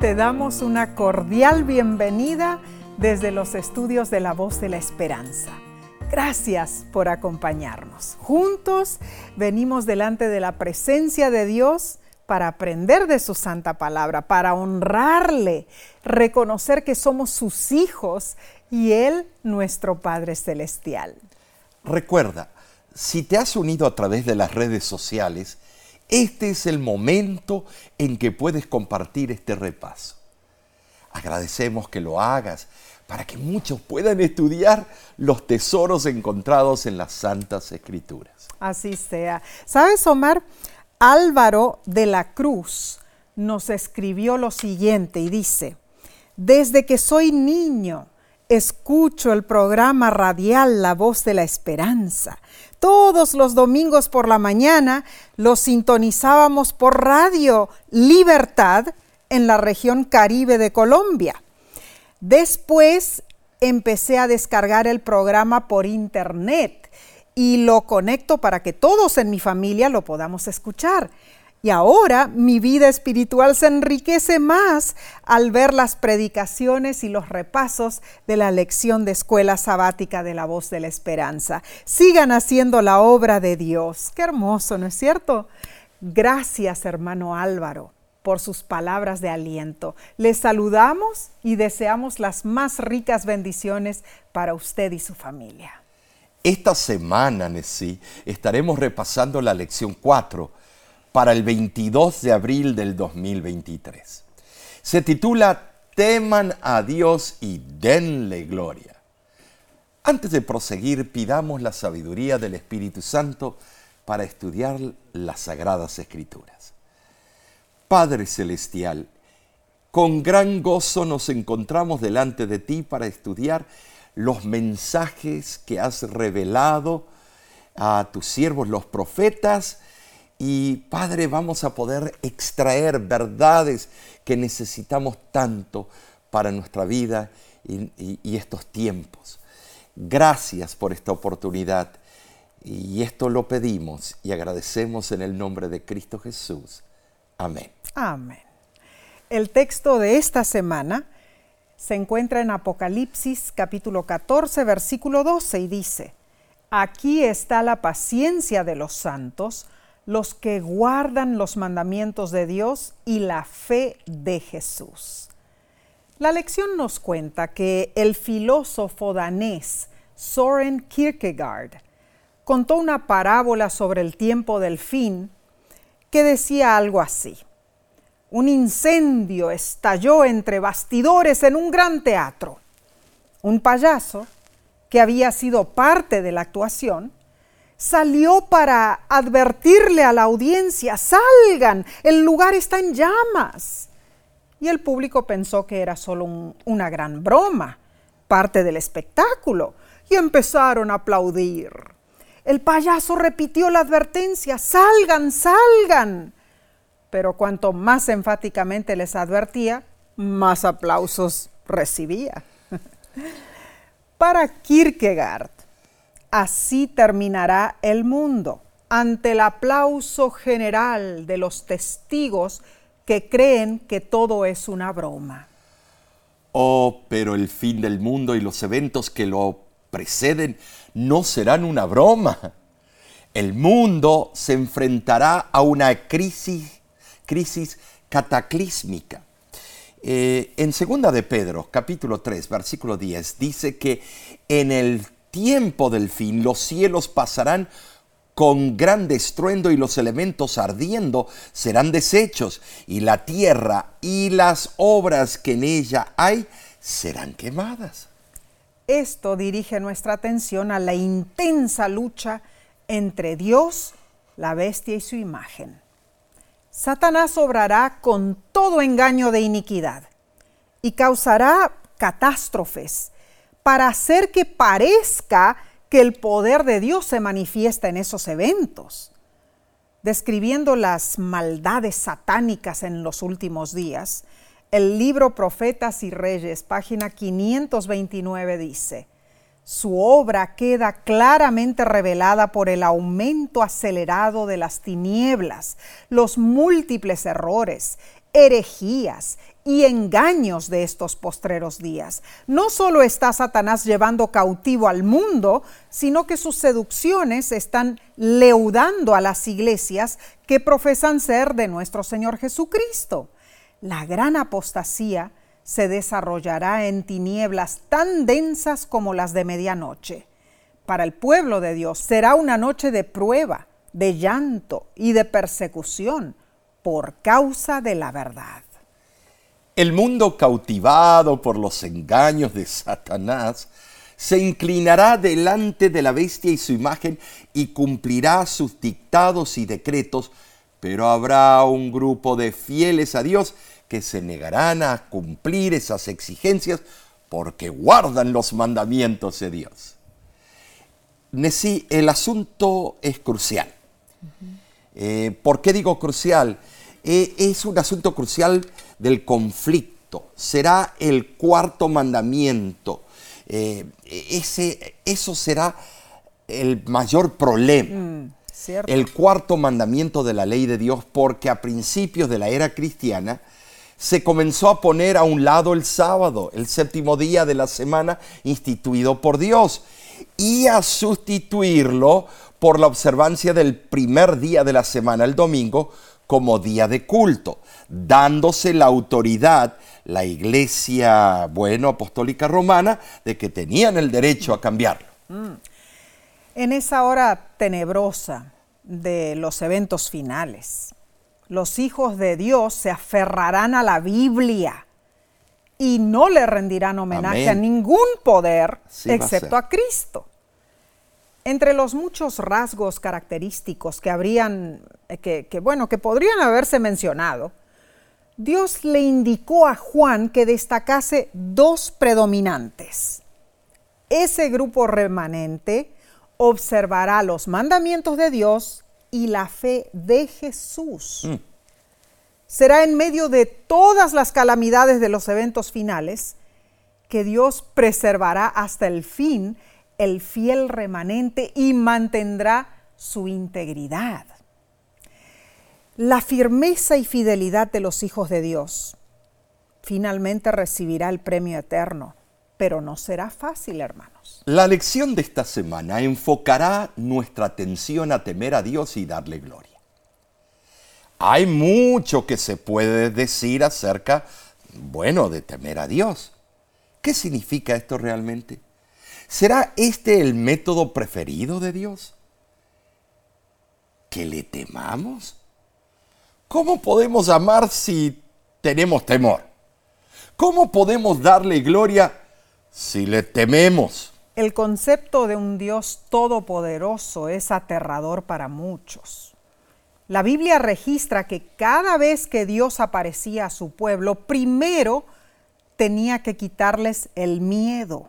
te damos una cordial bienvenida desde los estudios de la voz de la esperanza. Gracias por acompañarnos. Juntos venimos delante de la presencia de Dios para aprender de su santa palabra, para honrarle, reconocer que somos sus hijos y Él nuestro Padre Celestial. Recuerda, si te has unido a través de las redes sociales, este es el momento en que puedes compartir este repaso. Agradecemos que lo hagas para que muchos puedan estudiar los tesoros encontrados en las Santas Escrituras. Así sea. ¿Sabes, Omar? Álvaro de la Cruz nos escribió lo siguiente y dice, desde que soy niño, escucho el programa radial La Voz de la Esperanza. Todos los domingos por la mañana lo sintonizábamos por radio Libertad en la región Caribe de Colombia. Después empecé a descargar el programa por internet y lo conecto para que todos en mi familia lo podamos escuchar. Y ahora mi vida espiritual se enriquece más al ver las predicaciones y los repasos de la lección de escuela sabática de la voz de la esperanza. Sigan haciendo la obra de Dios. Qué hermoso, ¿no es cierto? Gracias, hermano Álvaro, por sus palabras de aliento. Les saludamos y deseamos las más ricas bendiciones para usted y su familia. Esta semana, Nessie, estaremos repasando la lección 4 para el 22 de abril del 2023. Se titula Teman a Dios y denle gloria. Antes de proseguir, pidamos la sabiduría del Espíritu Santo para estudiar las sagradas escrituras. Padre Celestial, con gran gozo nos encontramos delante de ti para estudiar los mensajes que has revelado a tus siervos los profetas y Padre, vamos a poder extraer verdades que necesitamos tanto para nuestra vida y, estos tiempos. Gracias por esta oportunidad y esto lo pedimos y agradecemos en el nombre de Cristo Jesús. Amén. Amén. El texto de esta semana se encuentra en Apocalipsis capítulo 14, versículo 12 y dice, Aquí está la paciencia de los santos los que guardan los mandamientos de Dios y la fe de Jesús. La lección nos cuenta que el filósofo danés Soren Kierkegaard contó una parábola sobre el tiempo del fin que decía algo así. Un incendio estalló entre bastidores en un gran teatro. Un payaso, que había sido parte de la actuación, salió para advertirle a la audiencia, salgan, el lugar está en llamas. Y el público pensó que era solo una gran broma, parte del espectáculo, y empezaron a aplaudir. El payaso repitió la advertencia, salgan, salgan. Pero cuanto más enfáticamente les advertía, más aplausos recibía. Para Kierkegaard, Así terminará el mundo, ante el aplauso general de los testigos que creen que todo es una broma. Oh, pero el fin del mundo y los eventos que lo preceden no serán una broma. El mundo se enfrentará a una crisis, crisis cataclísmica. Eh, en segunda de Pedro, capítulo 3, versículo 10, dice que en el tiempo del fin los cielos pasarán con gran estruendo y los elementos ardiendo serán deshechos y la tierra y las obras que en ella hay serán quemadas. Esto dirige nuestra atención a la intensa lucha entre Dios, la bestia y su imagen. Satanás obrará con todo engaño de iniquidad y causará catástrofes para hacer que parezca que el poder de Dios se manifiesta en esos eventos. Describiendo las maldades satánicas en los últimos días, el libro Profetas y Reyes, página 529, dice, su obra queda claramente revelada por el aumento acelerado de las tinieblas, los múltiples errores, herejías y engaños de estos postreros días. No solo está Satanás llevando cautivo al mundo, sino que sus seducciones están leudando a las iglesias que profesan ser de nuestro Señor Jesucristo. La gran apostasía se desarrollará en tinieblas tan densas como las de medianoche. Para el pueblo de Dios será una noche de prueba, de llanto y de persecución por causa de la verdad. El mundo cautivado por los engaños de Satanás se inclinará delante de la bestia y su imagen y cumplirá sus dictados y decretos, pero habrá un grupo de fieles a Dios que se negarán a cumplir esas exigencias porque guardan los mandamientos de Dios. Nesí, el asunto es crucial. Eh, ¿Por qué digo crucial? Eh, es un asunto crucial del conflicto. Será el cuarto mandamiento. Eh, ese, eso será el mayor problema. Mm, el cuarto mandamiento de la ley de Dios, porque a principios de la era cristiana se comenzó a poner a un lado el sábado, el séptimo día de la semana instituido por Dios, y a sustituirlo por la observancia del primer día de la semana, el domingo, como día de culto, dándose la autoridad, la iglesia, bueno, apostólica romana, de que tenían el derecho a cambiarlo. Mm. En esa hora tenebrosa de los eventos finales, los hijos de Dios se aferrarán a la Biblia y no le rendirán homenaje a ningún poder excepto a Cristo. Entre los muchos rasgos característicos que habrían, eh, que, bueno, que podrían haberse mencionado, Dios le indicó a Juan que destacase dos predominantes. Ese grupo remanente observará los mandamientos de Dios y la fe de Jesús. Mm. Será en medio de todas las calamidades de los eventos finales que Dios preservará hasta el fin el fiel remanente y mantendrá su integridad. La firmeza y fidelidad de los hijos de Dios finalmente recibirá el premio eterno, pero no será fácil, hermanos. La lección de esta semana enfocará nuestra atención a temer a Dios y darle gloria. Hay mucho que se puede decir acerca, bueno, de temer a Dios. ¿Qué significa esto realmente? ¿Será este el método preferido de Dios? ¿Que le temamos? ¿Cómo podemos amar si tenemos temor? ¿Cómo podemos darle gloria si le tememos? El concepto de un Dios todopoderoso es aterrador para muchos. La Biblia registra que cada vez que Dios aparecía a su pueblo, primero tenía que quitarles el miedo.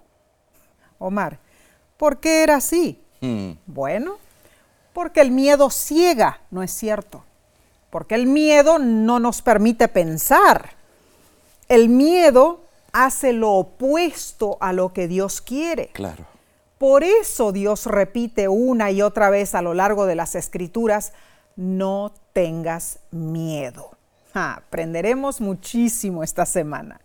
Omar, ¿por qué era así? Hmm. Bueno, porque el miedo ciega, ¿no es cierto? Porque el miedo no nos permite pensar. El miedo hace lo opuesto a lo que Dios quiere. Claro. Por eso Dios repite una y otra vez a lo largo de las escrituras, no tengas miedo. aprenderemos muchísimo esta semana.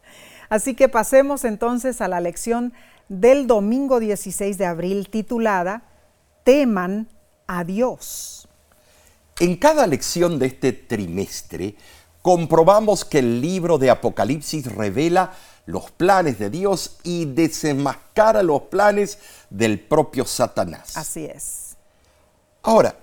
Así que pasemos entonces a la lección del domingo 16 de abril titulada Teman a Dios. En cada lección de este trimestre comprobamos que el libro de Apocalipsis revela los planes de Dios y desenmascara los planes del propio Satanás. Así es. Ahora,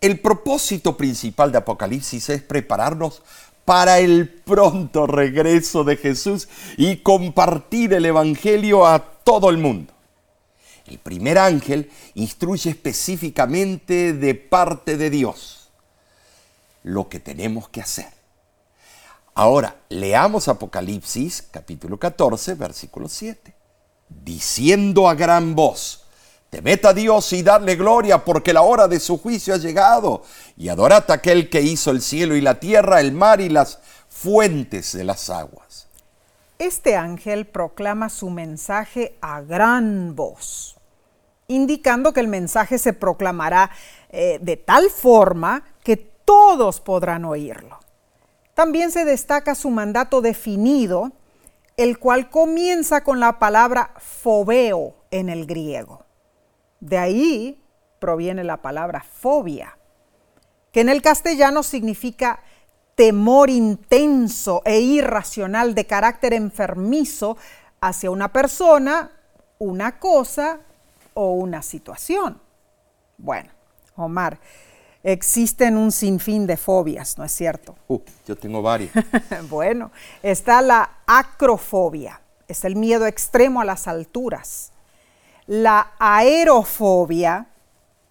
el propósito principal de Apocalipsis es prepararnos para el pronto regreso de Jesús y compartir el Evangelio a todo el mundo. El primer ángel instruye específicamente de parte de Dios lo que tenemos que hacer. Ahora, leamos Apocalipsis capítulo 14, versículo 7. Diciendo a gran voz, Temed a Dios y darle gloria, porque la hora de su juicio ha llegado. Y adorad a aquel que hizo el cielo y la tierra, el mar y las fuentes de las aguas. Este ángel proclama su mensaje a gran voz, indicando que el mensaje se proclamará eh, de tal forma que todos podrán oírlo. También se destaca su mandato definido, el cual comienza con la palabra fobeo en el griego. De ahí proviene la palabra fobia, que en el castellano significa temor intenso e irracional de carácter enfermizo hacia una persona, una cosa o una situación. Bueno, Omar, existen un sinfín de fobias, ¿no es cierto? Uh, yo tengo varias. bueno, está la acrofobia, es el miedo extremo a las alturas. La aerofobia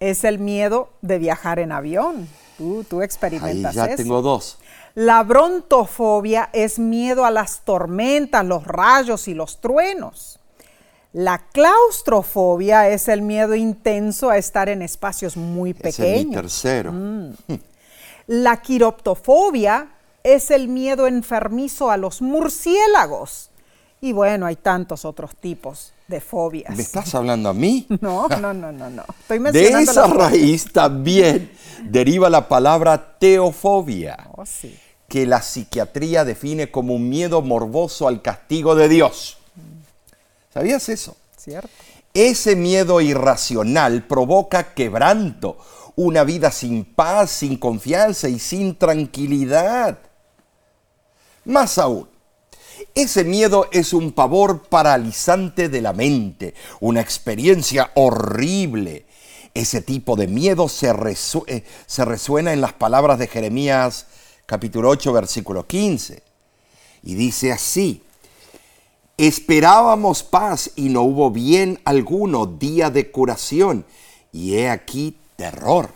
es el miedo de viajar en avión. Tú, tú experimentas Ahí ya tengo dos. La brontofobia es miedo a las tormentas, los rayos y los truenos. La claustrofobia es el miedo intenso a estar en espacios muy pequeños. Es mi tercero. Mm. La quiroptofobia es el miedo enfermizo a los murciélagos. Y bueno, hay tantos otros tipos de fobias. ¿Me estás hablando a mí? No, no, no, no, no. Estoy de esa raíz también deriva la palabra teofobia, oh, sí. que la psiquiatría define como un miedo morboso al castigo de Dios. ¿Sabías eso? Cierto. Ese miedo irracional provoca quebranto, una vida sin paz, sin confianza y sin tranquilidad. Más aún, ese miedo es un pavor paralizante de la mente, una experiencia horrible. Ese tipo de miedo se, eh, se resuena en las palabras de Jeremías capítulo 8, versículo 15. Y dice así, Esperábamos paz y no hubo bien alguno, día de curación, y he aquí terror.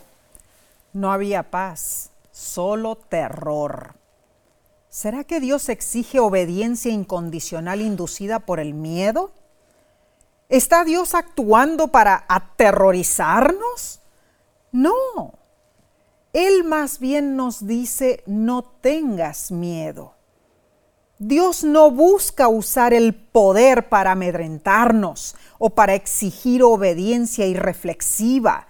No había paz, solo terror. ¿Será que Dios exige obediencia incondicional inducida por el miedo? ¿Está Dios actuando para aterrorizarnos? No. Él más bien nos dice, no tengas miedo. Dios no busca usar el poder para amedrentarnos o para exigir obediencia irreflexiva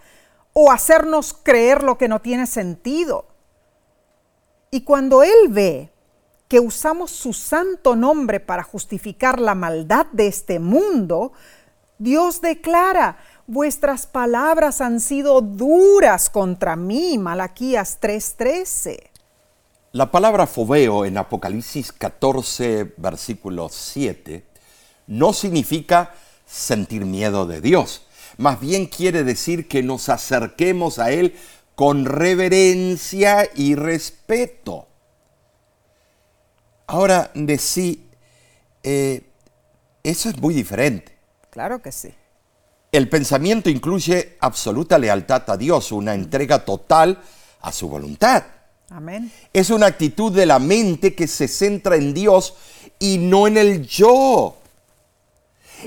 o hacernos creer lo que no tiene sentido. Y cuando Él ve que usamos su santo nombre para justificar la maldad de este mundo, Dios declara, vuestras palabras han sido duras contra mí, Malaquías 3:13. La palabra fobeo en Apocalipsis 14, versículo 7, no significa sentir miedo de Dios. Más bien quiere decir que nos acerquemos a Él con reverencia y respeto. Ahora, de sí, eh, eso es muy diferente. Claro que sí. El pensamiento incluye absoluta lealtad a Dios, una entrega total a su voluntad. Amén. Es una actitud de la mente que se centra en Dios y no en el yo.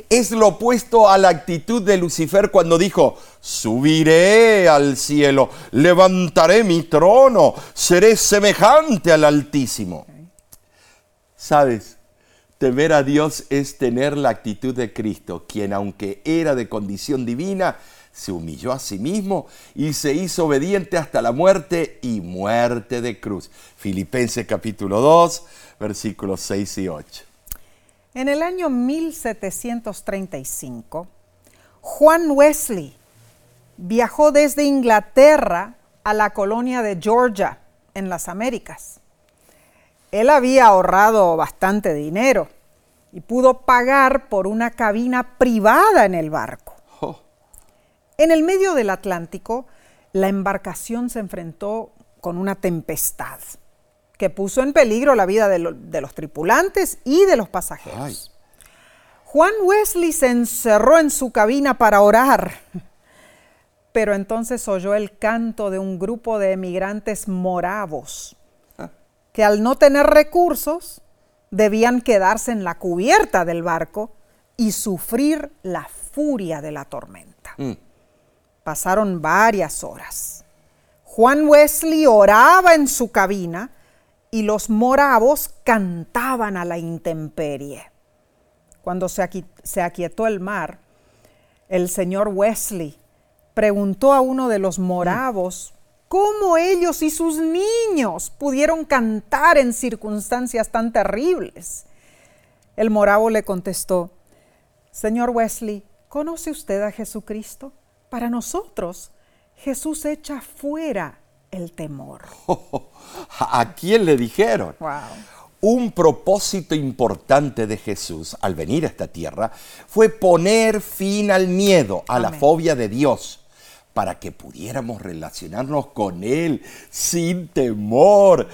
Es lo opuesto a la actitud de Lucifer cuando dijo, subiré al cielo, levantaré mi trono, seré semejante al Altísimo. ¿Sabes? Temer a Dios es tener la actitud de Cristo, quien aunque era de condición divina, se humilló a sí mismo y se hizo obediente hasta la muerte y muerte de cruz. Filipenses capítulo 2, versículos 6 y 8. En el año 1735, Juan Wesley viajó desde Inglaterra a la colonia de Georgia, en las Américas. Él había ahorrado bastante dinero y pudo pagar por una cabina privada en el barco. En el medio del Atlántico, la embarcación se enfrentó con una tempestad que puso en peligro la vida de, los tripulantes y de los pasajeros. Juan Wesley se encerró en su cabina para orar, pero entonces oyó el canto de un grupo de emigrantes moravos ah. que al no tener recursos debían quedarse en la cubierta del barco y sufrir la furia de la tormenta. Mm. Pasaron varias horas. Juan Wesley oraba en su cabina y los moravos cantaban a la intemperie. Cuando se, aquietó el mar, el señor Wesley preguntó a uno de los moravos ¿Cómo ellos y sus niños pudieron cantar en circunstancias tan terribles? El moravo le contestó, Señor Wesley, ¿conoce usted a Jesucristo? Para nosotros, Jesús echa fuera el temor. ¿A quién le dijeron? Wow. Un propósito importante de Jesús al venir a esta tierra fue poner fin al miedo, a la fobia de Dios, para que pudiéramos relacionarnos con Él sin temor.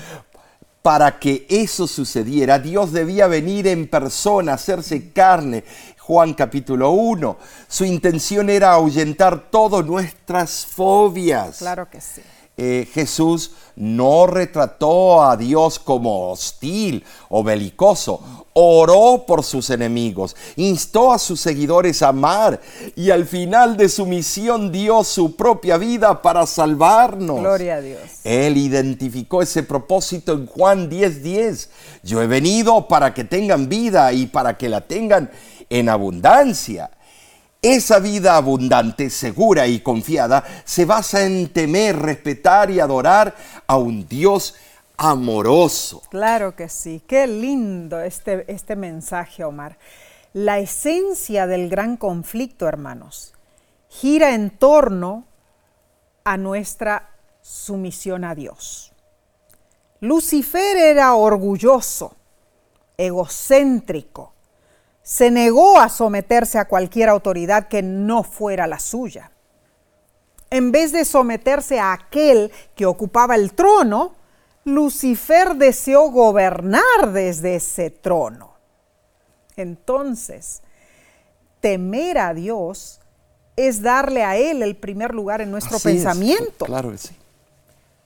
Para que eso sucediera, Dios debía venir en persona, hacerse carne. Juan capítulo 1. Su intención era ahuyentar todas nuestras fobias. Claro que sí. Eh, Jesús no retrató a Dios como hostil o belicoso, oró por sus enemigos, instó a sus seguidores a amar y al final de su misión dio su propia vida para salvarnos. Gloria a Dios. Él identificó ese propósito en Juan 10:10. Yo he venido para que tengan vida y para que la tengan en abundancia. Esa vida abundante, segura y confiada se basa en temer, respetar y adorar a un Dios amoroso. Claro que sí. Qué lindo este, este mensaje, Omar. La esencia del gran conflicto, hermanos, gira en torno a nuestra sumisión a Dios. Lucifer era orgulloso, egocéntrico, se negó a someterse a cualquier autoridad que no fuera la suya. En vez de someterse a aquel que ocupaba el trono, Lucifer deseó gobernar desde ese trono. Entonces, temer a Dios es darle a Él el primer lugar en nuestro Así es, pensamiento. claro que sí.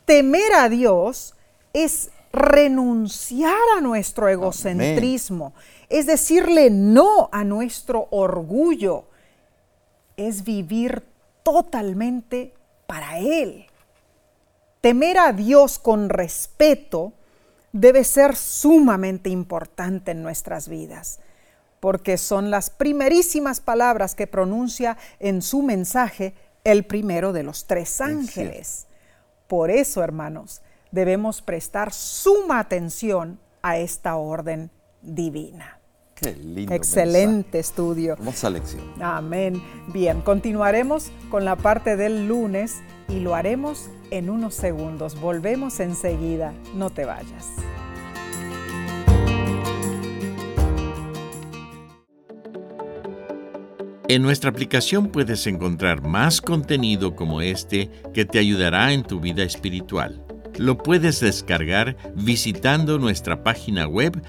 Temer a Dios es renunciar a nuestro egocentrismo, es decirle no a nuestro orgullo, es vivir totalmente para Él. Temer a Dios con respeto debe ser sumamente importante en nuestras vidas, porque son las primerísimas palabras que pronuncia en su mensaje el primero de los tres ángeles. Por eso, hermanos, debemos prestar suma atención a esta orden divina. Qué lindo. Excelente estudio. mensaje. Hermosa lección. Amén. Bien, continuaremos con la parte del lunes y lo haremos en unos segundos. Volvemos enseguida. No te vayas. En nuestra aplicación puedes encontrar más contenido como este que te ayudará en tu vida espiritual. Lo puedes descargar visitando nuestra página web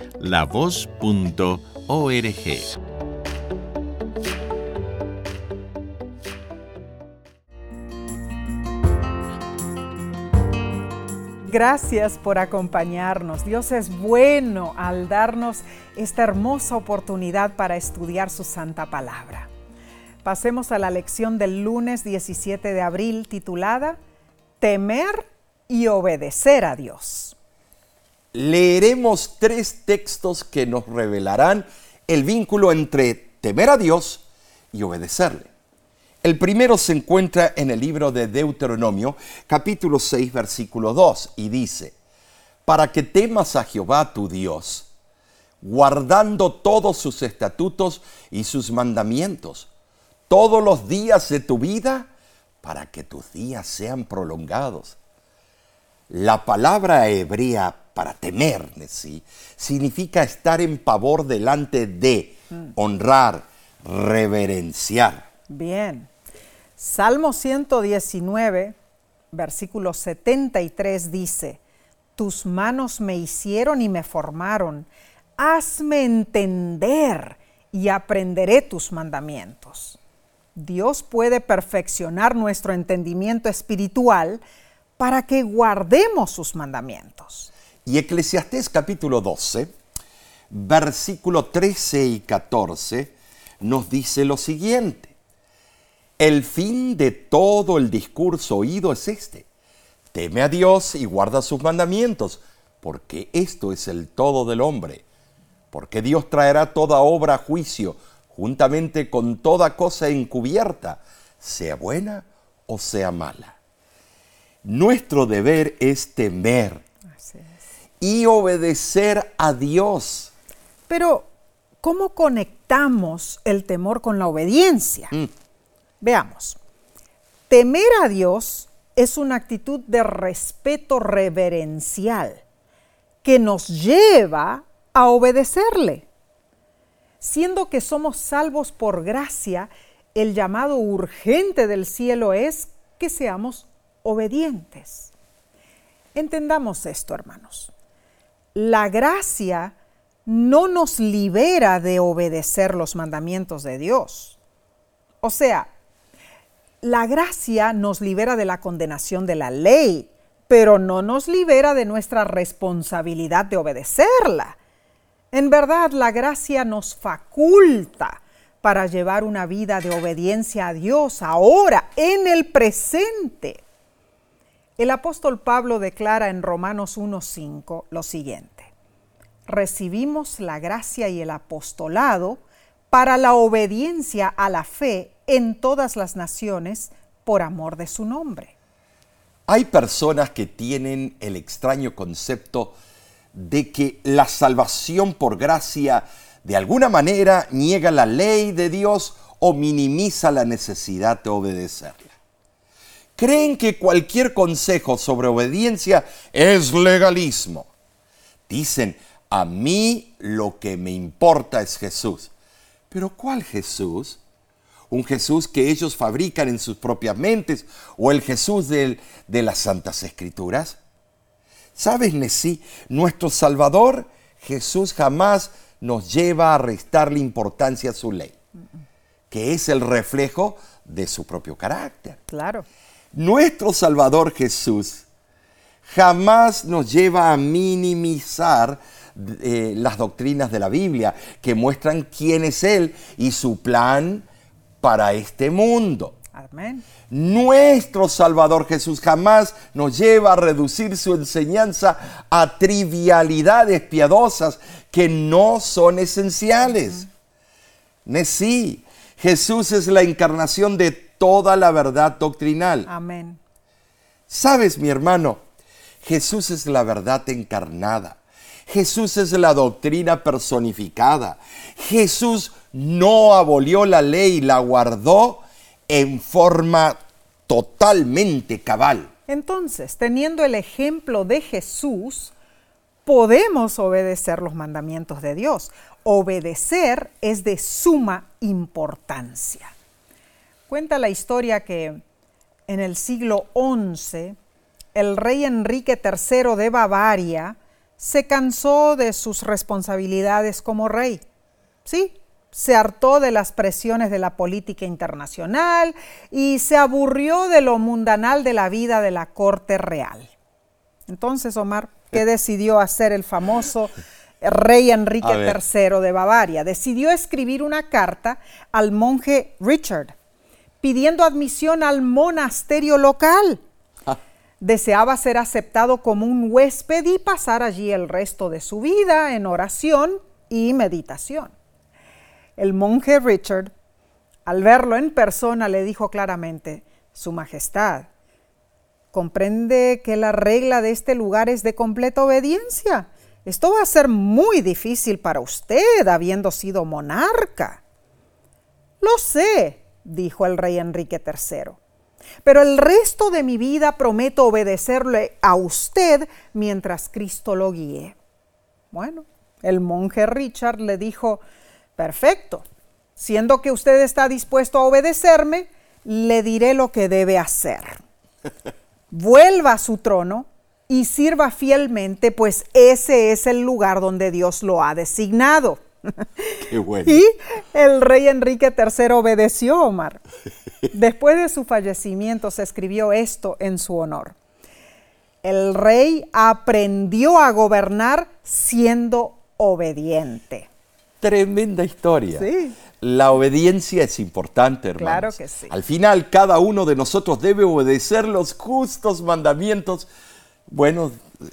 Gracias por acompañarnos. Dios es bueno al darnos esta hermosa oportunidad para estudiar su santa palabra. Pasemos a la lección del lunes 17 de abril titulada Temer y obedecer a Dios. Leeremos tres textos que nos revelarán el vínculo entre temer a Dios y obedecerle. El primero se encuentra en el libro de Deuteronomio, capítulo 6, versículo 2, y dice, para que temas a Jehová tu Dios, guardando todos sus estatutos y sus mandamientos, todos los días de tu vida, para que tus días sean prolongados. La palabra hebrea para temer, ¿sí? significa estar en pavor delante de, honrar, reverenciar. Bien. Salmo 119, versículo 73 dice, Tus manos me hicieron y me formaron, hazme entender y aprenderé tus mandamientos. Dios puede perfeccionar nuestro entendimiento espiritual para que guardemos sus mandamientos. Y Eclesiastés capítulo 12, versículo 13 y 14 nos dice lo siguiente. El fin de todo el discurso oído es este. Teme a Dios y guarda sus mandamientos, porque esto es el todo del hombre. Porque Dios traerá toda obra a juicio, juntamente con toda cosa encubierta, sea buena o sea mala. Nuestro deber es temer y obedecer a Dios. Pero, ¿cómo conectamos el temor con la obediencia? Mm. Veamos. Temer a Dios es una actitud de respeto reverencial que nos lleva a obedecerle. Siendo que somos salvos por gracia, el llamado urgente del cielo es que seamos obedientes. Entendamos esto, hermanos. La gracia no nos libera de obedecer los mandamientos de Dios. O sea, la gracia nos libera de la condenación de la ley, pero no nos libera de nuestra responsabilidad de obedecerla. En verdad, la gracia nos faculta para llevar una vida de obediencia a Dios ahora, en el presente. El apóstol Pablo declara en Romanos 1.5 lo siguiente. Recibimos la gracia y el apostolado para la obediencia a la fe en todas las naciones por amor de su nombre. Hay personas que tienen el extraño concepto de que la salvación por gracia de alguna manera niega la ley de Dios o minimiza la necesidad de obedecerla. Creen que cualquier consejo sobre obediencia es legalismo. Dicen, a mí lo que me importa es Jesús. Pero ¿cuál Jesús? ¿Un Jesús que ellos fabrican en sus propias mentes o el Jesús de, las Santas Escrituras? ¿Sabes, Nesí? Nuestro Salvador, Jesús, jamás nos lleva a restarle importancia a su ley, que es el reflejo de su propio carácter. Claro. Nuestro Salvador Jesús jamás nos lleva a minimizar eh, las doctrinas de la Biblia que muestran quién es Él y su plan para este mundo. Amén. Nuestro Salvador Jesús jamás nos lleva a reducir su enseñanza a trivialidades piadosas que no son esenciales. Sí, Jesús es la encarnación de toda la verdad doctrinal. Amén. Sabes, mi hermano, Jesús es la verdad encarnada. Jesús es la doctrina personificada. Jesús no abolió la ley, la guardó en forma totalmente cabal. Entonces, teniendo el ejemplo de Jesús, podemos obedecer los mandamientos de Dios. Obedecer es de suma importancia. Cuenta la historia que en el siglo XI, el rey Enrique III de Bavaria se cansó de sus responsabilidades como rey. Sí, se hartó de las presiones de la política internacional y se aburrió de lo mundanal de la vida de la corte real. Entonces, Omar, ¿qué decidió hacer el famoso rey Enrique III de Bavaria? Decidió escribir una carta al monje Richard pidiendo admisión al monasterio local. Ah. Deseaba ser aceptado como un huésped y pasar allí el resto de su vida en oración y meditación. El monje Richard, al verlo en persona, le dijo claramente, Su Majestad, comprende que la regla de este lugar es de completa obediencia. Esto va a ser muy difícil para usted, habiendo sido monarca. Lo sé, dijo el rey Enrique III, pero el resto de mi vida prometo obedecerle a usted mientras Cristo lo guíe. Bueno, el monje Richard le dijo, Perfecto. Siendo que usted está dispuesto a obedecerme, le diré lo que debe hacer. Vuelva a su trono y sirva fielmente, pues ese es el lugar donde Dios lo ha designado. Qué bueno. Y el rey Enrique III obedeció, Omar. Después de su fallecimiento se escribió esto en su honor. El rey aprendió a gobernar siendo obediente. Tremenda historia. La obediencia es importante, hermanos. Claro que sí. Al final, cada uno de nosotros debe obedecer los justos mandamientos. Bueno,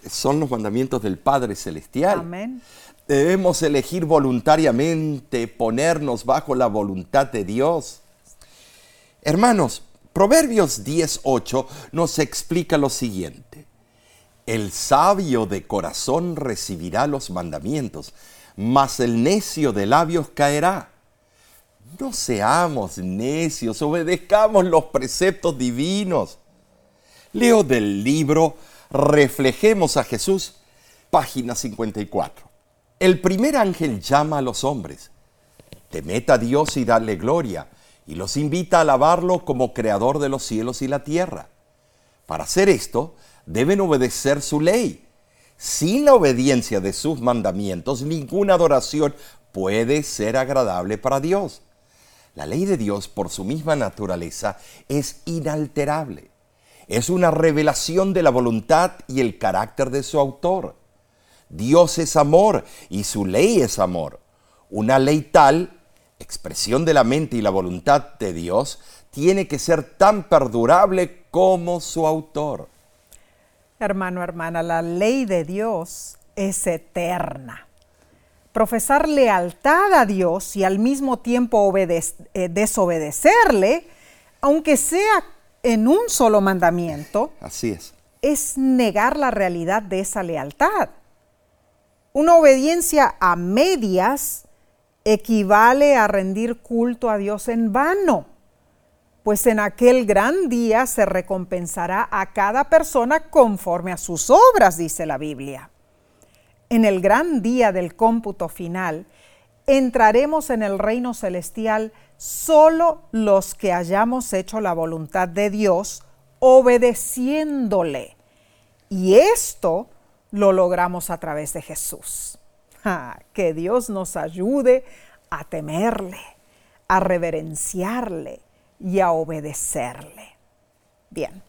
son los mandamientos del Padre Celestial. Amén. Debemos elegir voluntariamente ponernos bajo la voluntad de Dios. Hermanos, Proverbios 10.8 nos explica lo siguiente. El sabio de corazón recibirá los mandamientos, mas el necio de labios caerá. No seamos necios, obedezcamos los preceptos divinos. Leo del libro Reflejemos a Jesús, página 54. El primer ángel llama a los hombres, temed a Dios y darle gloria, y los invita a alabarlo como creador de los cielos y la tierra. Para hacer esto, deben obedecer su ley. Sin la obediencia de sus mandamientos, ninguna adoración puede ser agradable para Dios. La ley de Dios, por su misma naturaleza, es inalterable. Es una revelación de la voluntad y el carácter de su autor. Dios es amor y su ley es amor. Una ley tal, expresión de la mente y la voluntad de Dios, tiene que ser tan perdurable como su autor. Hermano, hermana, la ley de Dios es eterna profesar lealtad a Dios y al mismo tiempo eh, desobedecerle, aunque sea en un solo mandamiento, así es. Es negar la realidad de esa lealtad. Una obediencia a medias equivale a rendir culto a Dios en vano, pues en aquel gran día se recompensará a cada persona conforme a sus obras, dice la Biblia en el gran día del cómputo final, entraremos en el reino celestial solo los que hayamos hecho la voluntad de Dios obedeciéndole. Y esto lo logramos a través de Jesús. que Dios nos ayude a temerle, a reverenciarle y a obedecerle. Bien,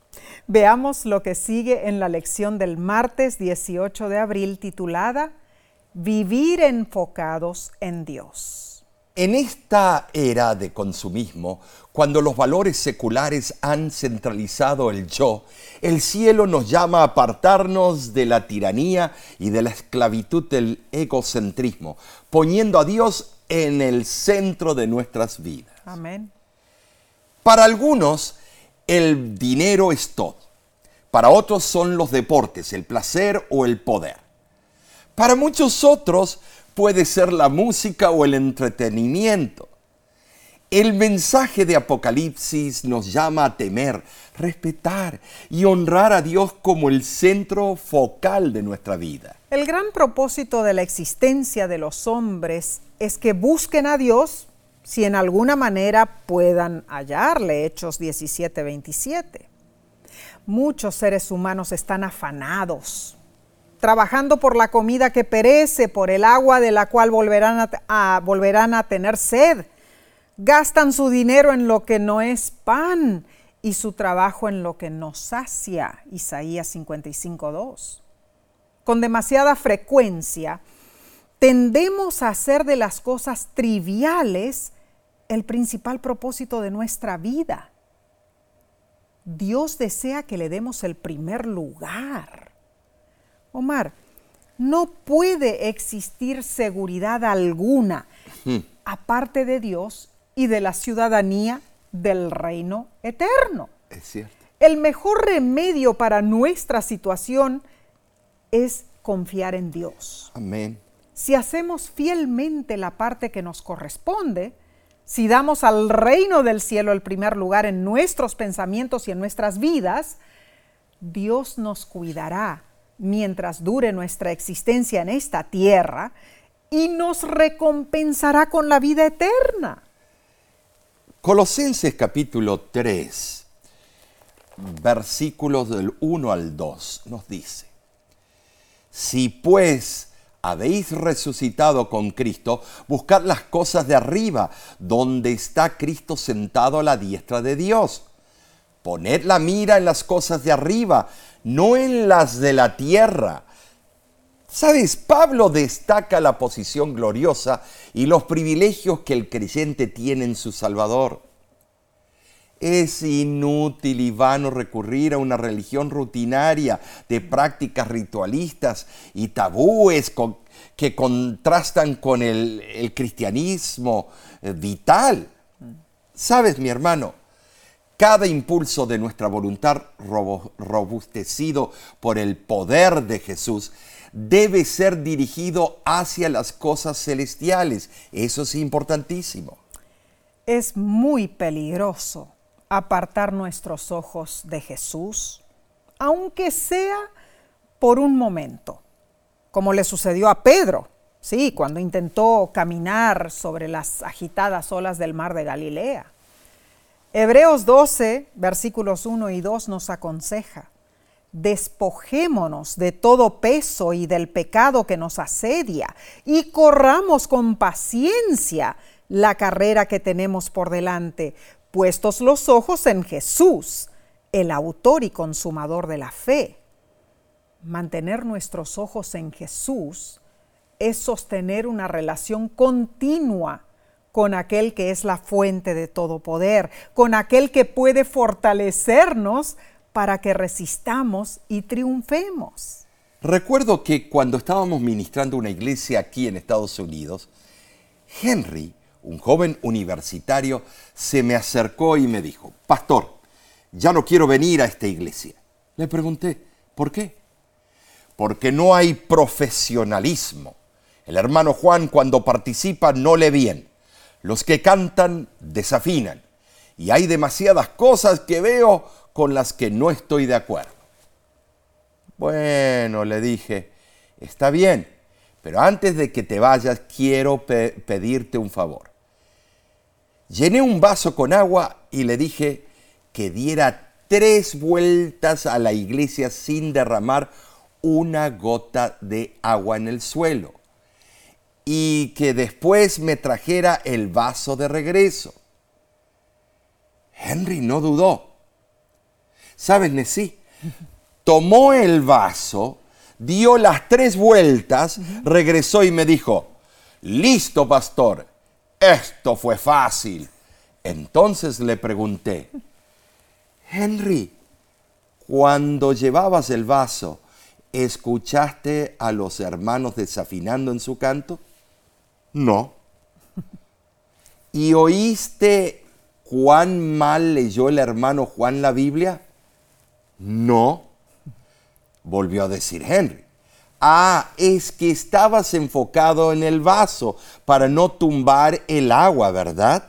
Veamos lo que sigue en la lección del martes 18 de abril titulada Vivir enfocados en Dios. En esta era de consumismo, cuando los valores seculares han centralizado el yo, el cielo nos llama a apartarnos de la tiranía y de la esclavitud del egocentrismo, poniendo a Dios en el centro de nuestras vidas. Amén. Para algunos, el dinero es todo. Para otros son los deportes, el placer o el poder. Para muchos otros puede ser la música o el entretenimiento. El mensaje de Apocalipsis nos llama a temer, respetar y honrar a Dios como el centro focal de nuestra vida. El gran propósito de la existencia de los hombres es que busquen a Dios si en alguna manera puedan hallarle, Hechos 17, 27. Muchos seres humanos están afanados, trabajando por la comida que perece, por el agua de la cual volverán a, volverán a tener sed. Gastan su dinero en lo que no es pan y su trabajo en lo que no sacia. Isaías 55, 2. Con demasiada frecuencia, tendemos a hacer de las cosas triviales el principal propósito de nuestra vida. Dios desea que le demos el primer lugar. Omar, no puede existir seguridad alguna hmm. aparte de Dios y de la ciudadanía del reino eterno. Es cierto. El mejor remedio para nuestra situación es confiar en Dios. Amén. Si hacemos fielmente la parte que nos corresponde, si damos al reino del cielo el primer lugar en nuestros pensamientos y en nuestras vidas, Dios nos cuidará mientras dure nuestra existencia en esta tierra y nos recompensará con la vida eterna. Colosenses capítulo 3, versículos del 1 al 2 nos dice, si pues habéis resucitado con Cristo, buscad las cosas de arriba, donde está Cristo sentado a la diestra de Dios. Poned la mira en las cosas de arriba, no en las de la tierra. Sabes, Pablo destaca la posición gloriosa y los privilegios que el creyente tiene en su Salvador. Es inútil y vano recurrir a una religión rutinaria de prácticas ritualistas y tabúes que contrastan con el, cristianismo eh, vital. Sabes, mi hermano, cada impulso de nuestra voluntad robustecido por el poder de Jesús debe ser dirigido hacia las cosas celestiales. Eso es importantísimo. Es muy peligroso apartar nuestros ojos de Jesús, aunque sea por un momento, como le sucedió a Pedro, sí, cuando intentó caminar sobre las agitadas olas del mar de Galilea. Hebreos 12, versículos 1 y 2 nos aconseja, despojémonos de todo peso y del pecado que nos asedia y corramos con paciencia la carrera que tenemos por delante, puestos los ojos en Jesús, el autor y consumador de la fe. Mantener nuestros ojos en Jesús es sostener una relación continua con aquel que es la fuente de todo poder, con aquel que puede fortalecernos para que resistamos y triunfemos. Recuerdo que cuando estábamos ministrando una iglesia aquí en Estados Unidos, Henry, un joven universitario, se me acercó y me dijo, Pastor, ya no quiero venir a esta iglesia. Le pregunté, ¿por qué? Porque no hay profesionalismo. El hermano Juan cuando participa no le bien. Los que cantan desafinan. Y hay demasiadas cosas que veo con las que no estoy de acuerdo. Bueno, le dije, está bien, pero antes de que te vayas quiero pedirte un favor. Llené un vaso con agua y le dije que diera tres vueltas a la iglesia sin derramar una gota de agua en el suelo y que después me trajera el vaso de regreso. Henry no dudó. ¿Sabes, Nessie? Tomó el vaso, dio las tres vueltas, regresó y me dijo, listo, pastor, esto fue fácil. Entonces le pregunté, Henry, cuando llevabas el vaso, ¿escuchaste a los hermanos desafinando en su canto? No. ¿Y oíste cuán mal leyó el hermano Juan la Biblia? No. Volvió a decir Henry. Ah, es que estabas enfocado en el vaso para no tumbar el agua, ¿verdad?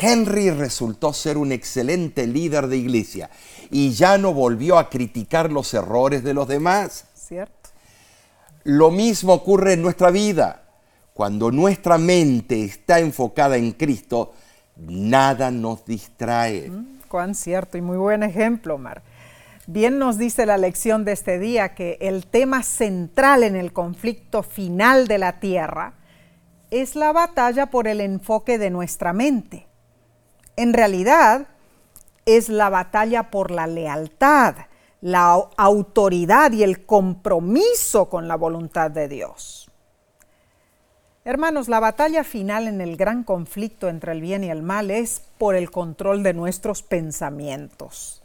Henry resultó ser un excelente líder de iglesia y ya no volvió a criticar los errores de los demás. Cierto. Lo mismo ocurre en nuestra vida. Cuando nuestra mente está enfocada en Cristo, nada nos distrae. Mm, cuán cierto y muy buen ejemplo, Mar. Bien nos dice la lección de este día que el tema central en el conflicto final de la tierra es la batalla por el enfoque de nuestra mente. En realidad, es la batalla por la lealtad, la autoridad y el compromiso con la voluntad de Dios. Hermanos, la batalla final en el gran conflicto entre el bien y el mal es por el control de nuestros pensamientos.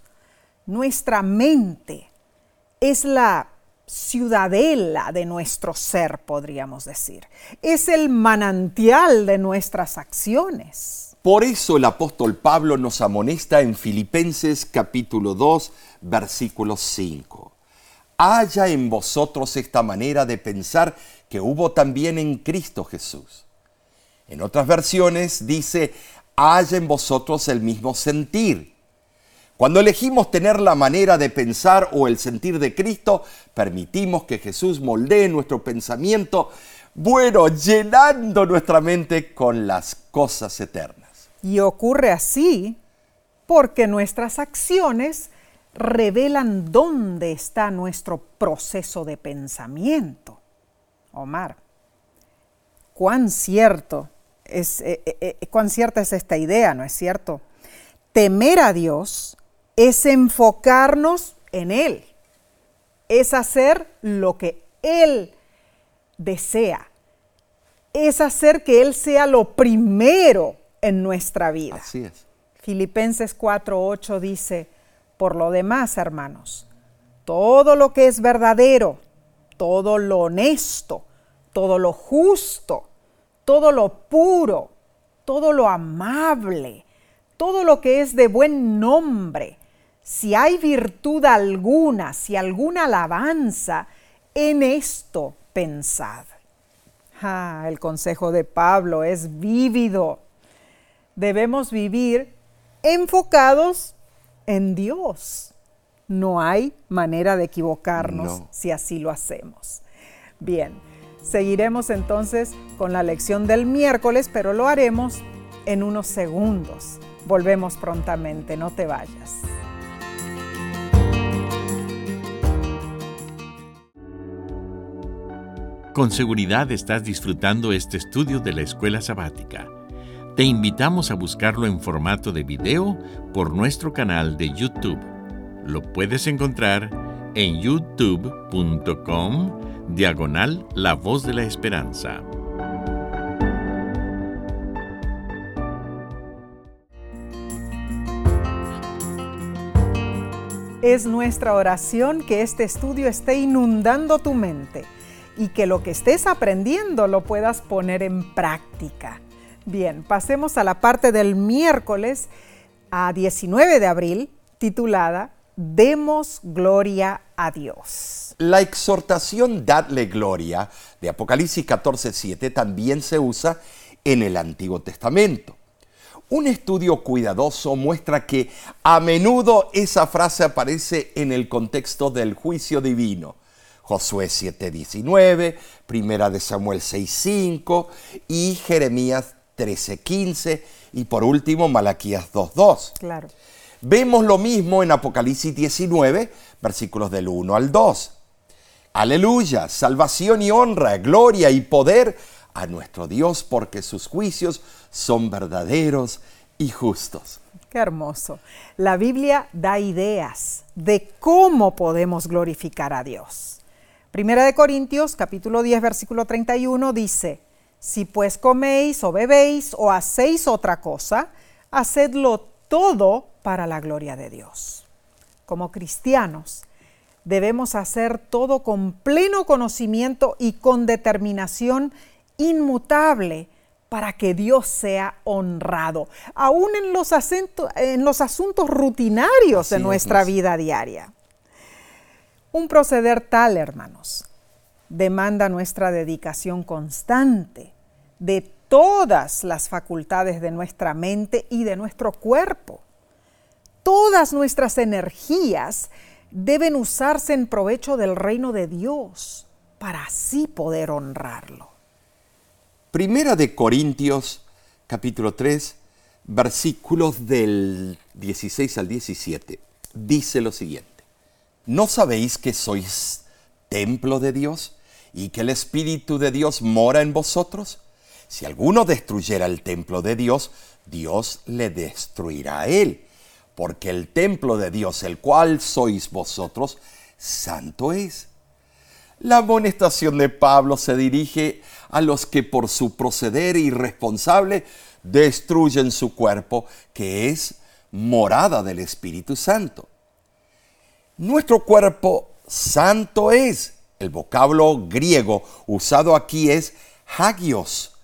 Nuestra mente es la ciudadela de nuestro ser, podríamos decir. Es el manantial de nuestras acciones. Por eso el apóstol Pablo nos amonesta en Filipenses capítulo 2, versículo 5. Haya en vosotros esta manera de pensar que hubo también en Cristo Jesús. En otras versiones dice, haya en vosotros el mismo sentir. Cuando elegimos tener la manera de pensar o el sentir de Cristo, permitimos que Jesús moldee nuestro pensamiento, bueno, llenando nuestra mente con las cosas eternas. Y ocurre así porque nuestras acciones revelan dónde está nuestro proceso de pensamiento. Omar, cuán cierto es, eh, eh, eh, cuán cierta es esta idea, ¿no es cierto? Temer a Dios es enfocarnos en Él, es hacer lo que Él desea, es hacer que Él sea lo primero en nuestra vida. Así es. Filipenses 4:8 dice, por lo demás, hermanos, todo lo que es verdadero, todo lo honesto, todo lo justo, todo lo puro, todo lo amable, todo lo que es de buen nombre, si hay virtud alguna, si alguna alabanza, en esto pensad. Ah, el consejo de Pablo es vívido. Debemos vivir enfocados en Dios. No hay manera de equivocarnos si así lo hacemos. Bien, seguiremos entonces con la lección del miércoles, pero lo haremos en unos segundos. Volvemos prontamente, no te vayas. Con seguridad estás disfrutando este estudio de la escuela sabática. Te invitamos a buscarlo en formato de video por nuestro canal de YouTube. Lo puedes encontrar en youtube.com diagonal La Voz de la Esperanza. Es nuestra oración que este estudio esté inundando tu mente y que lo que estés aprendiendo lo puedas poner en práctica. Bien, pasemos a la parte del miércoles a 19 de abril titulada Demos gloria a Dios. La exhortación Dadle gloria de Apocalipsis 14:7 también se usa en el Antiguo Testamento. Un estudio cuidadoso muestra que a menudo esa frase aparece en el contexto del juicio divino Josué 7:19, Primera de Samuel 6:5 y Jeremías 13:15 y por último Malaquías 2:2. Claro. Vemos lo mismo en Apocalipsis 19, versículos del 1 al 2. Aleluya, salvación y honra, gloria y poder a nuestro Dios porque sus juicios son verdaderos y justos. Qué hermoso. La Biblia da ideas de cómo podemos glorificar a Dios. Primera de Corintios, capítulo 10, versículo 31 dice, si pues coméis o bebéis o hacéis otra cosa, hacedlo todo para la gloria de Dios. Como cristianos, debemos hacer todo con pleno conocimiento y con determinación inmutable para que Dios sea honrado, aún en los, en los asuntos rutinarios de nuestra vida diaria. Un proceder tal, hermanos, demanda nuestra dedicación constante de todas las facultades de nuestra mente y de nuestro cuerpo. Todas nuestras energías deben usarse en provecho del reino de Dios para así poder honrarlo. Primera de Corintios capítulo 3 versículos del 16 al 17 dice lo siguiente. ¿No sabéis que sois templo de Dios y que el Espíritu de Dios mora en vosotros? Si alguno destruyera el templo de Dios, Dios le destruirá a él, porque el templo de Dios, el cual sois vosotros, santo es. La amonestación de Pablo se dirige a los que por su proceder irresponsable destruyen su cuerpo, que es morada del Espíritu Santo. Nuestro cuerpo santo es. El vocablo griego usado aquí es hagios,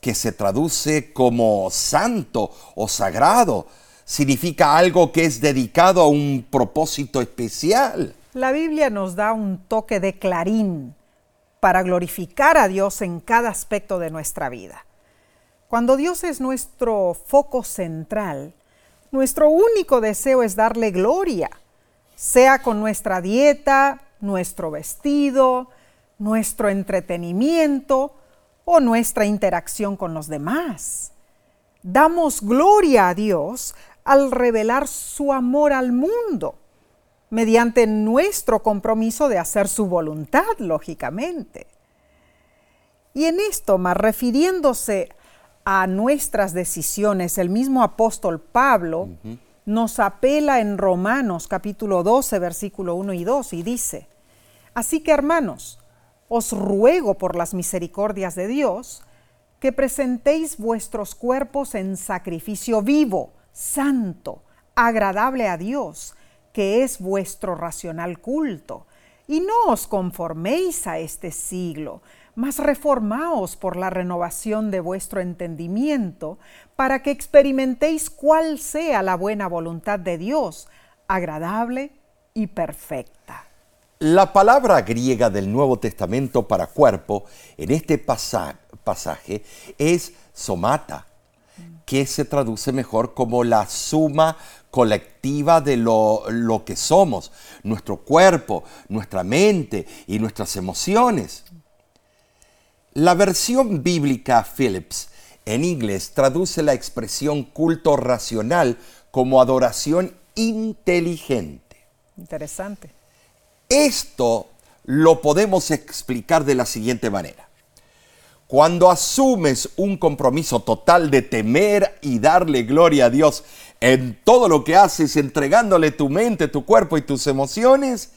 que se traduce como santo o sagrado. Significa algo que es dedicado a un propósito especial. La Biblia nos da un toque de clarín para glorificar a Dios en cada aspecto de nuestra vida. Cuando Dios es nuestro foco central, nuestro único deseo es darle gloria sea con nuestra dieta, nuestro vestido, nuestro entretenimiento o nuestra interacción con los demás. Damos gloria a Dios al revelar su amor al mundo, mediante nuestro compromiso de hacer su voluntad, lógicamente. Y en esto, más refiriéndose a nuestras decisiones, el mismo apóstol Pablo, nos apela en Romanos capítulo 12, versículo 1 y 2 y dice, Así que hermanos, os ruego por las misericordias de Dios, que presentéis vuestros cuerpos en sacrificio vivo, santo, agradable a Dios, que es vuestro racional culto, Y no os conforméis a este siglo, mas reformaos por la renovación de vuestro entendimiento, para que experimentéis cuál sea la buena voluntad de Dios, agradable y perfecta. La palabra griega del Nuevo Testamento para cuerpo en este pasaje es somata, que se traduce mejor como la suma colectiva de lo, lo, que somos, nuestro cuerpo, nuestra mente y nuestras emociones. La versión bíblica Phillips en inglés traduce la expresión culto racional como adoración inteligente. Interesante. Esto lo podemos explicar de la siguiente manera. Cuando asumes un compromiso total de temer y darle gloria a Dios en todo lo que haces, entregándole tu mente, tu cuerpo y tus emociones,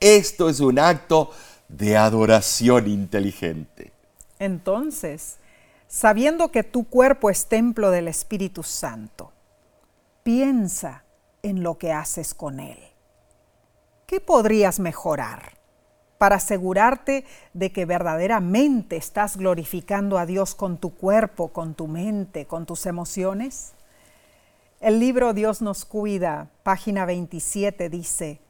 esto es un acto de adoración inteligente. Entonces, sabiendo que tu cuerpo es templo del Espíritu Santo, piensa en lo que haces con él. ¿Qué podrías mejorar para asegurarte de que verdaderamente estás glorificando a Dios con tu cuerpo, con tu mente, con tus emociones? El libro Dios nos cuida, página 27, dice,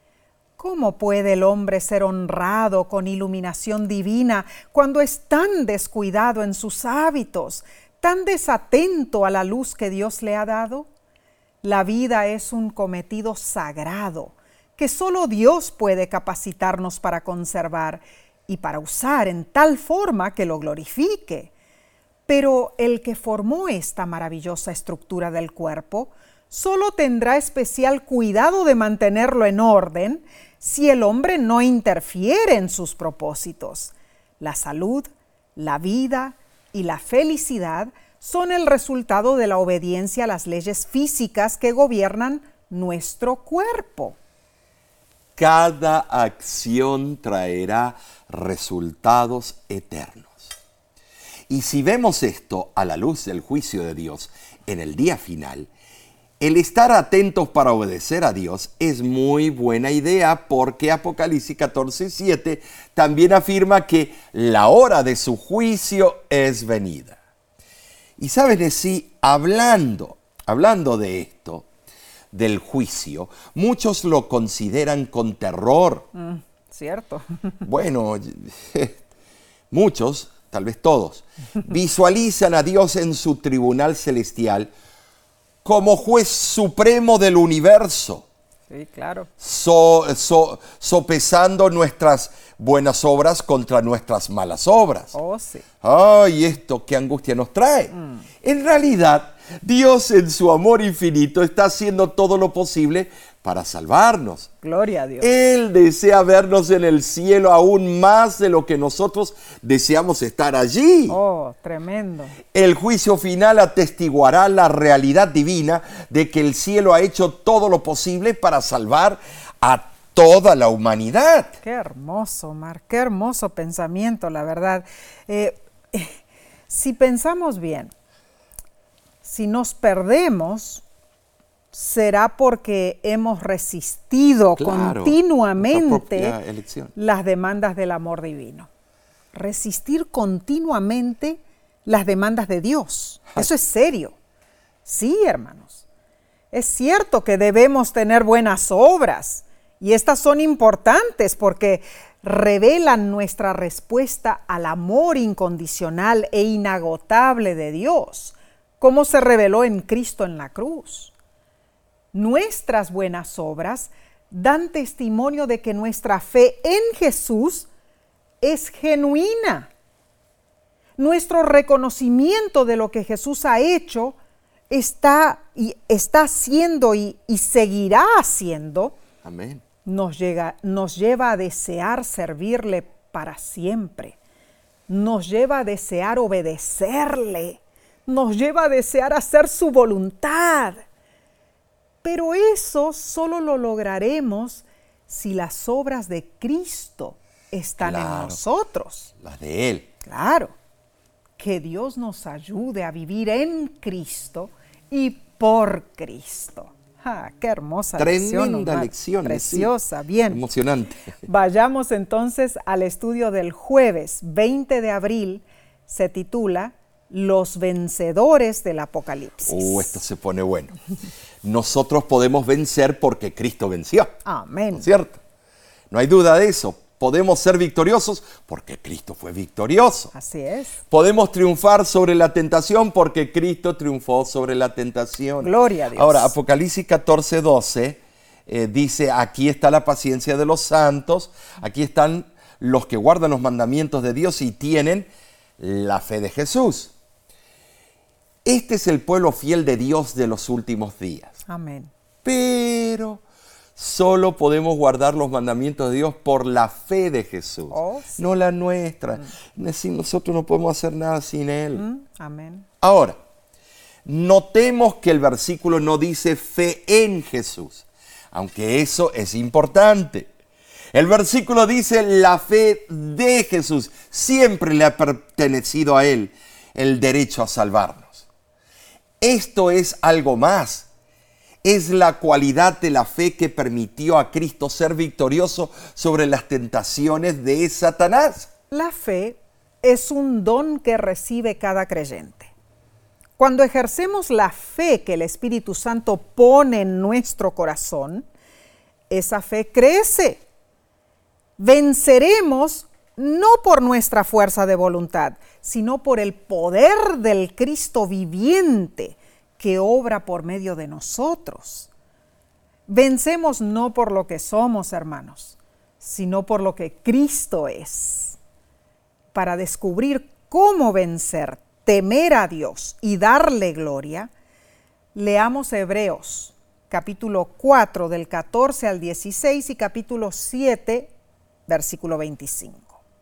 ¿Cómo puede el hombre ser honrado con iluminación divina cuando es tan descuidado en sus hábitos, tan desatento a la luz que Dios le ha dado? La vida es un cometido sagrado que solo Dios puede capacitarnos para conservar y para usar en tal forma que lo glorifique. Pero el que formó esta maravillosa estructura del cuerpo solo tendrá especial cuidado de mantenerlo en orden si el hombre no interfiere en sus propósitos. La salud, la vida y la felicidad son el resultado de la obediencia a las leyes físicas que gobiernan nuestro cuerpo. Cada acción traerá resultados eternos. Y si vemos esto a la luz del juicio de Dios en el día final, el estar atentos para obedecer a Dios es muy buena idea porque Apocalipsis 14:7 también afirma que la hora de su juicio es venida. Y saben, sí, hablando, hablando de esto, del juicio, muchos lo consideran con terror. Mm, cierto. Bueno, muchos, tal vez todos, visualizan a Dios en su tribunal celestial como juez supremo del universo. Sí, claro. sopesando nuestras buenas obras contra nuestras malas obras. Oh, sí. Ay, esto qué angustia nos trae. Mm. En realidad, Dios en su amor infinito está haciendo todo lo posible para salvarnos. Gloria a Dios. Él desea vernos en el cielo aún más de lo que nosotros deseamos estar allí. Oh, tremendo. El juicio final atestiguará la realidad divina de que el cielo ha hecho todo lo posible para salvar a toda la humanidad. Qué hermoso, Mar, qué hermoso pensamiento, la verdad. Eh, eh, si pensamos bien, si nos perdemos, será porque hemos resistido continuamente las demandas del amor divino. Resistir continuamente las demandas de Dios. Eso es serio. Sí, hermanos. Es cierto que debemos tener buenas obras y estas son importantes porque revelan nuestra respuesta al amor incondicional e inagotable de Dios, como se reveló en Cristo en la cruz. Nuestras buenas obras dan testimonio de que nuestra fe en Jesús es genuina. Nuestro reconocimiento de lo que Jesús ha hecho está, y está haciendo y, seguirá haciendo. Amén. Nos, llega, nos lleva a desear servirle para siempre. Nos lleva a desear obedecerle. Nos lleva a desear hacer su voluntad. Pero eso solo lo lograremos si las obras de Cristo están en nosotros. Las de Él. Claro. Que Dios nos ayude a vivir en Cristo y por Cristo. Ah, qué hermosa Tremenda lección. lección. sí. Preciosa, bien. Emocionante. Vayamos entonces al estudio del jueves 20 de abril. Se titula Los vencedores del Apocalipsis. Uh, esto se pone bueno. Nosotros podemos vencer porque Cristo venció. Amén. ¿no es ¿Cierto? No hay duda de eso. Podemos ser victoriosos porque Cristo fue victorioso. Así es. Podemos triunfar sobre la tentación porque Cristo triunfó sobre la tentación. Gloria a Dios. Ahora, Apocalipsis 14, 12 eh, dice, aquí está la paciencia de los santos, aquí están los que guardan los mandamientos de Dios y tienen la fe de Jesús. Este es el pueblo fiel de Dios de los últimos días. Amén. Pero solo podemos guardar los mandamientos de Dios por la fe de Jesús, Oh, sí. no la nuestra. Así Nosotros no podemos hacer nada sin Él. Mm, Amén. Ahora, notemos que el versículo no dice fe en Jesús, aunque eso es importante. El versículo dice la fe de Jesús. Siempre le ha pertenecido a Él el derecho a salvarnos. Esto es algo más. Es la cualidad de la fe que permitió a Cristo ser victorioso sobre las tentaciones de Satanás. La fe es un don que recibe cada creyente. Cuando ejercemos la fe que el Espíritu Santo pone en nuestro corazón, esa fe crece. Venceremos no por nuestra fuerza de voluntad, sino por el poder del Cristo viviente que obra por medio de nosotros. Vencemos no por lo que somos, hermanos, sino por lo que Cristo es. Para descubrir cómo vencer, temer a Dios y darle gloria, leamos Hebreos capítulo 4 del 14 al 16 y capítulo 7 versículo 25.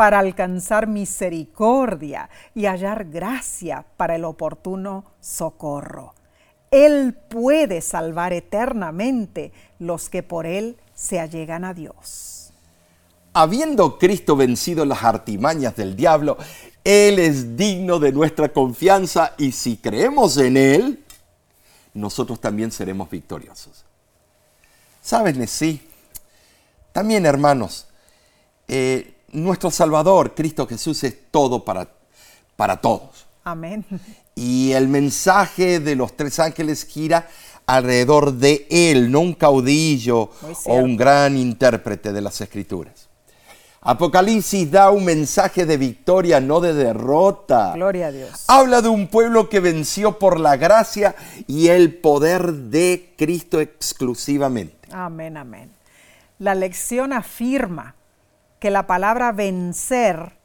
para alcanzar misericordia y hallar gracia para el oportuno socorro. Él puede salvar eternamente los que por Él se allegan a Dios. Habiendo Cristo vencido las artimañas del diablo, Él es digno de nuestra confianza y si creemos en Él, nosotros también seremos victoriosos. ¿Sabes, sí? También, hermanos, eh, nuestro Salvador, Cristo Jesús, es todo para, para todos. Amén. Y el mensaje de los tres ángeles gira alrededor de Él, no un caudillo o un gran intérprete de las Escrituras. Apocalipsis da un mensaje de victoria, no de derrota. Gloria a Dios. Habla de un pueblo que venció por la gracia y el poder de Cristo exclusivamente. Amén, amén. La lección afirma que la palabra vencer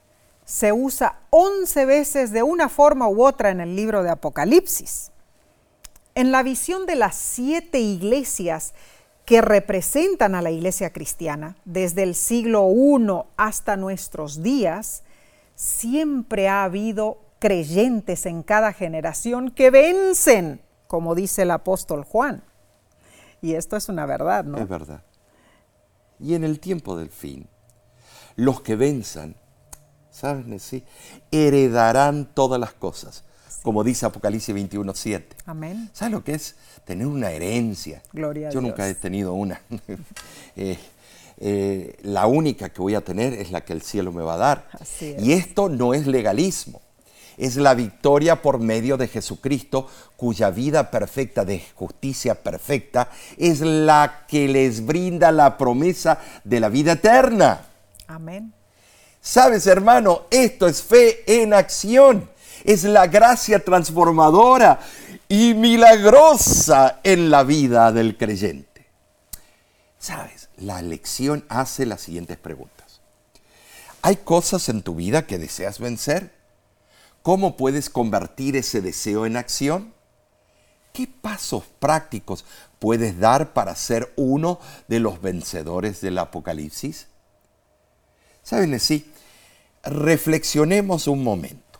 se usa 11 veces de una forma u otra en el libro de Apocalipsis. En la visión de las siete iglesias que representan a la iglesia cristiana, desde el siglo I hasta nuestros días, siempre ha habido creyentes en cada generación que vencen, como dice el apóstol Juan. Y esto es una verdad, ¿no? Es verdad. Y en el tiempo del fin, los que venzan, ¿saben? Sí, heredarán todas las cosas, como dice Apocalipsis 21, 7. Amén. ¿Sabes lo que es tener una herencia? Gloria a Yo Dios. nunca he tenido una. Eh, eh, la única que voy a tener es la que el cielo me va a dar. Así es. Y esto no es legalismo. Es la victoria por medio de Jesucristo, cuya vida perfecta de justicia perfecta es la que les brinda la promesa de la vida eterna. Amén. Sabes, hermano, esto es fe en acción. Es la gracia transformadora y milagrosa en la vida del creyente. Sabes, la lección hace las siguientes preguntas. ¿Hay cosas en tu vida que deseas vencer? ¿Cómo puedes convertir ese deseo en acción? ¿qué pasos prácticos puedes dar para ser uno de los vencedores del Apocalipsis? Saben, sí, reflexionemos un momento.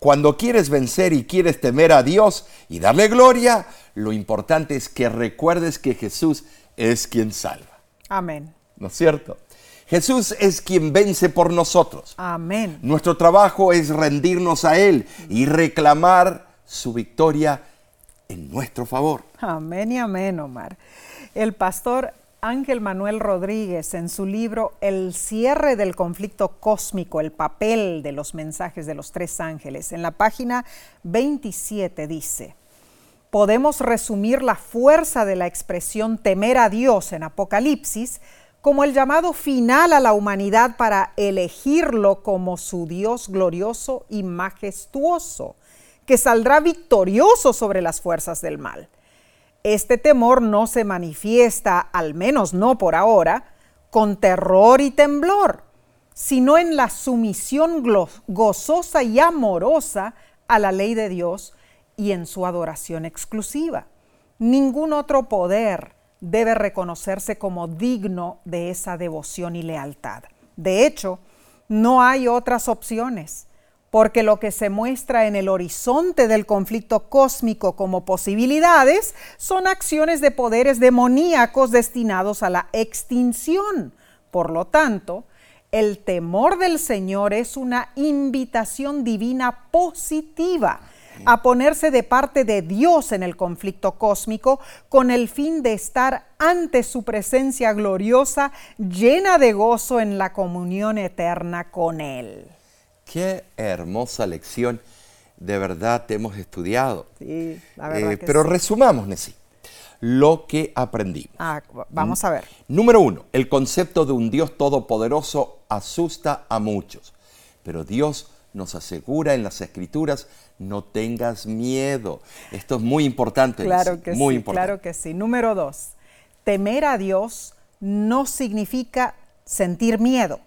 Cuando quieres vencer y quieres temer a Dios y darle gloria, lo importante es que recuerdes que Jesús es quien salva. Amén. ¿No es cierto? Jesús es quien vence por nosotros. Amén. Nuestro trabajo es rendirnos a Él y reclamar su victoria en nuestro favor. Amén y amén, Omar. El pastor Ángel Manuel Rodríguez en su libro El cierre del conflicto cósmico, el papel de los mensajes de los tres ángeles, en la página 27 dice, podemos resumir la fuerza de la expresión temer a Dios en Apocalipsis como el llamado final a la humanidad para elegirlo como su Dios glorioso y majestuoso, que saldrá victorioso sobre las fuerzas del mal. Este temor no se manifiesta, al menos no por ahora, con terror y temblor, sino en la sumisión gozosa y amorosa a la ley de Dios y en su adoración exclusiva. Ningún otro poder debe reconocerse como digno de esa devoción y lealtad. De hecho, no hay otras opciones porque lo que se muestra en el horizonte del conflicto cósmico como posibilidades son acciones de poderes demoníacos destinados a la extinción. Por lo tanto, el temor del Señor es una invitación divina positiva a ponerse de parte de Dios en el conflicto cósmico con el fin de estar ante su presencia gloriosa llena de gozo en la comunión eterna con Él. Qué hermosa lección de verdad hemos estudiado. Sí, la verdad. Eh, pero resumamos, Nessie, lo que aprendimos. Ah, vamos a ver. Número uno, el concepto de un Dios todopoderoso asusta a muchos, pero Dios nos asegura en las escrituras, no tengas miedo. Esto es muy importante. Claro que muy sí, importante. claro que sí. Número dos, temer a Dios no significa sentir miedo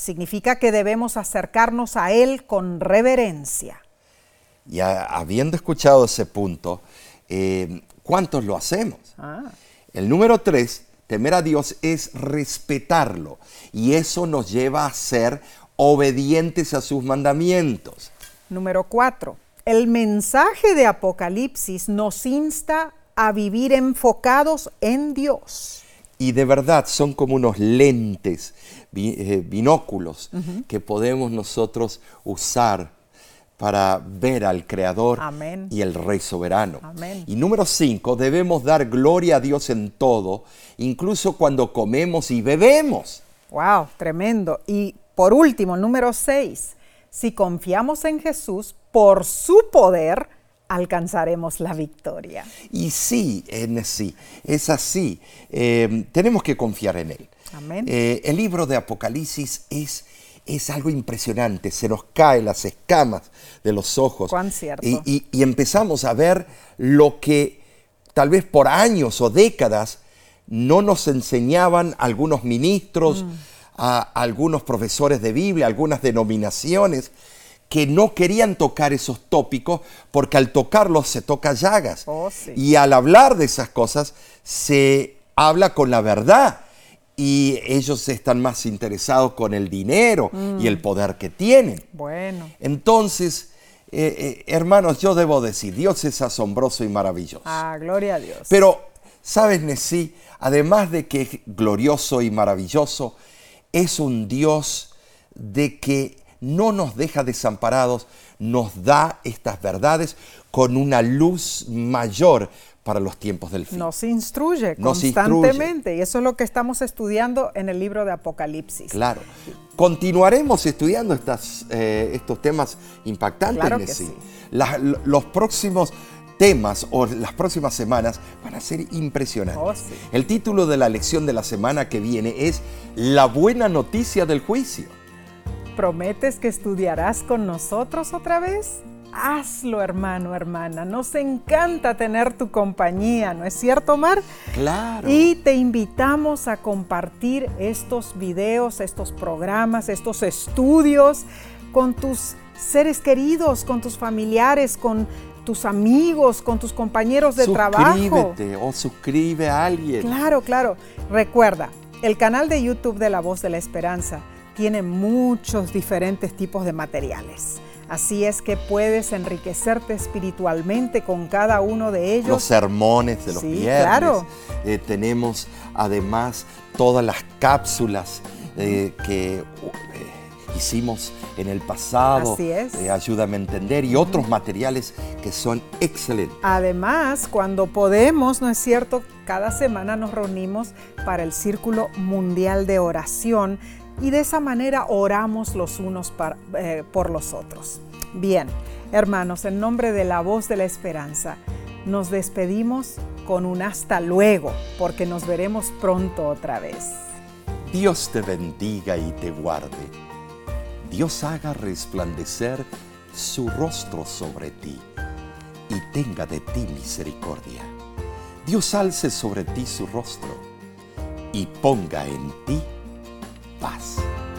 significa que debemos acercarnos a Él con reverencia. Y habiendo escuchado ese punto, eh, ¿cuántos lo hacemos? Ah. El número tres, temer a Dios es respetarlo y eso nos lleva a ser obedientes a sus mandamientos. Número cuatro, el mensaje de Apocalipsis nos insta a vivir enfocados en Dios. Y de verdad son como unos lentes eh, binóculos que podemos nosotros usar para ver al Creador y el Rey soberano. Y número cinco, debemos dar gloria a Dios en todo, incluso cuando comemos y bebemos. ¡Wow! Tremendo. Y por último, número seis, si confiamos en Jesús, por su poder, alcanzaremos la victoria. Y sí, en sí, es así. Eh, tenemos que confiar en Él. Eh, el libro de Apocalipsis es, es algo impresionante, se nos caen las escamas de los ojos. Y, empezamos a ver lo que tal vez por años o décadas no nos enseñaban algunos ministros, mm. a, algunos profesores de Biblia, algunas denominaciones que no querían tocar esos tópicos porque al tocarlos se toca llagas. Oh, y al hablar de esas cosas se habla con la verdad y ellos están más interesados con el dinero y el mm. poder que tienen. Bueno. Entonces, eh, eh, hermanos, yo debo decir, Dios es asombroso y maravilloso. Ah, gloria a Dios. Pero, ¿sabes, Nesí? Además de que es glorioso y maravilloso, es un Dios de que no nos deja desamparados, nos da estas verdades con una luz mayor para los tiempos del fin. Nos instruye constantemente y eso es lo que estamos estudiando en el libro de Apocalipsis. Claro. Continuaremos estudiando estas, eh, estos temas impactantes. Claro que sí. los próximos temas o las próximas semanas van a ser impresionantes. Oh, sí. El título de la lección de la semana que viene es La buena noticia del juicio. ¿Prometes que estudiarás con nosotros otra vez? Hazlo, hermano, hermana. Nos encanta tener tu compañía, ¿no es cierto, Mar? Claro. Y te invitamos a compartir estos videos, estos programas, estos estudios con tus seres queridos, con tus familiares, con tus amigos, con tus compañeros de trabajo. Suscríbete o suscribe a alguien. Claro, claro. Recuerda, el canal de YouTube de La Voz de la Esperanza tiene muchos diferentes tipos de materiales. Así es que puedes enriquecerte espiritualmente con cada uno de ellos. Los sermones de los Sí, viernes. claro. Eh, tenemos además todas las cápsulas eh, que eh, hicimos en el pasado. Así es. Ayúdame a entender y otros materiales que son excelentes. Además, cuando podemos, ¿no es cierto? Cada semana nos reunimos para el Círculo Mundial de Oración y de esa manera oramos los unos eh, por los otros. Bien, hermanos, en nombre de la voz de la esperanza, nos despedimos con un hasta luego, porque nos veremos pronto otra vez. Dios te bendiga y te guarde. Dios haga resplandecer su rostro sobre ti y tenga de ti misericordia. Dios alce sobre ti su rostro y ponga en ti paz.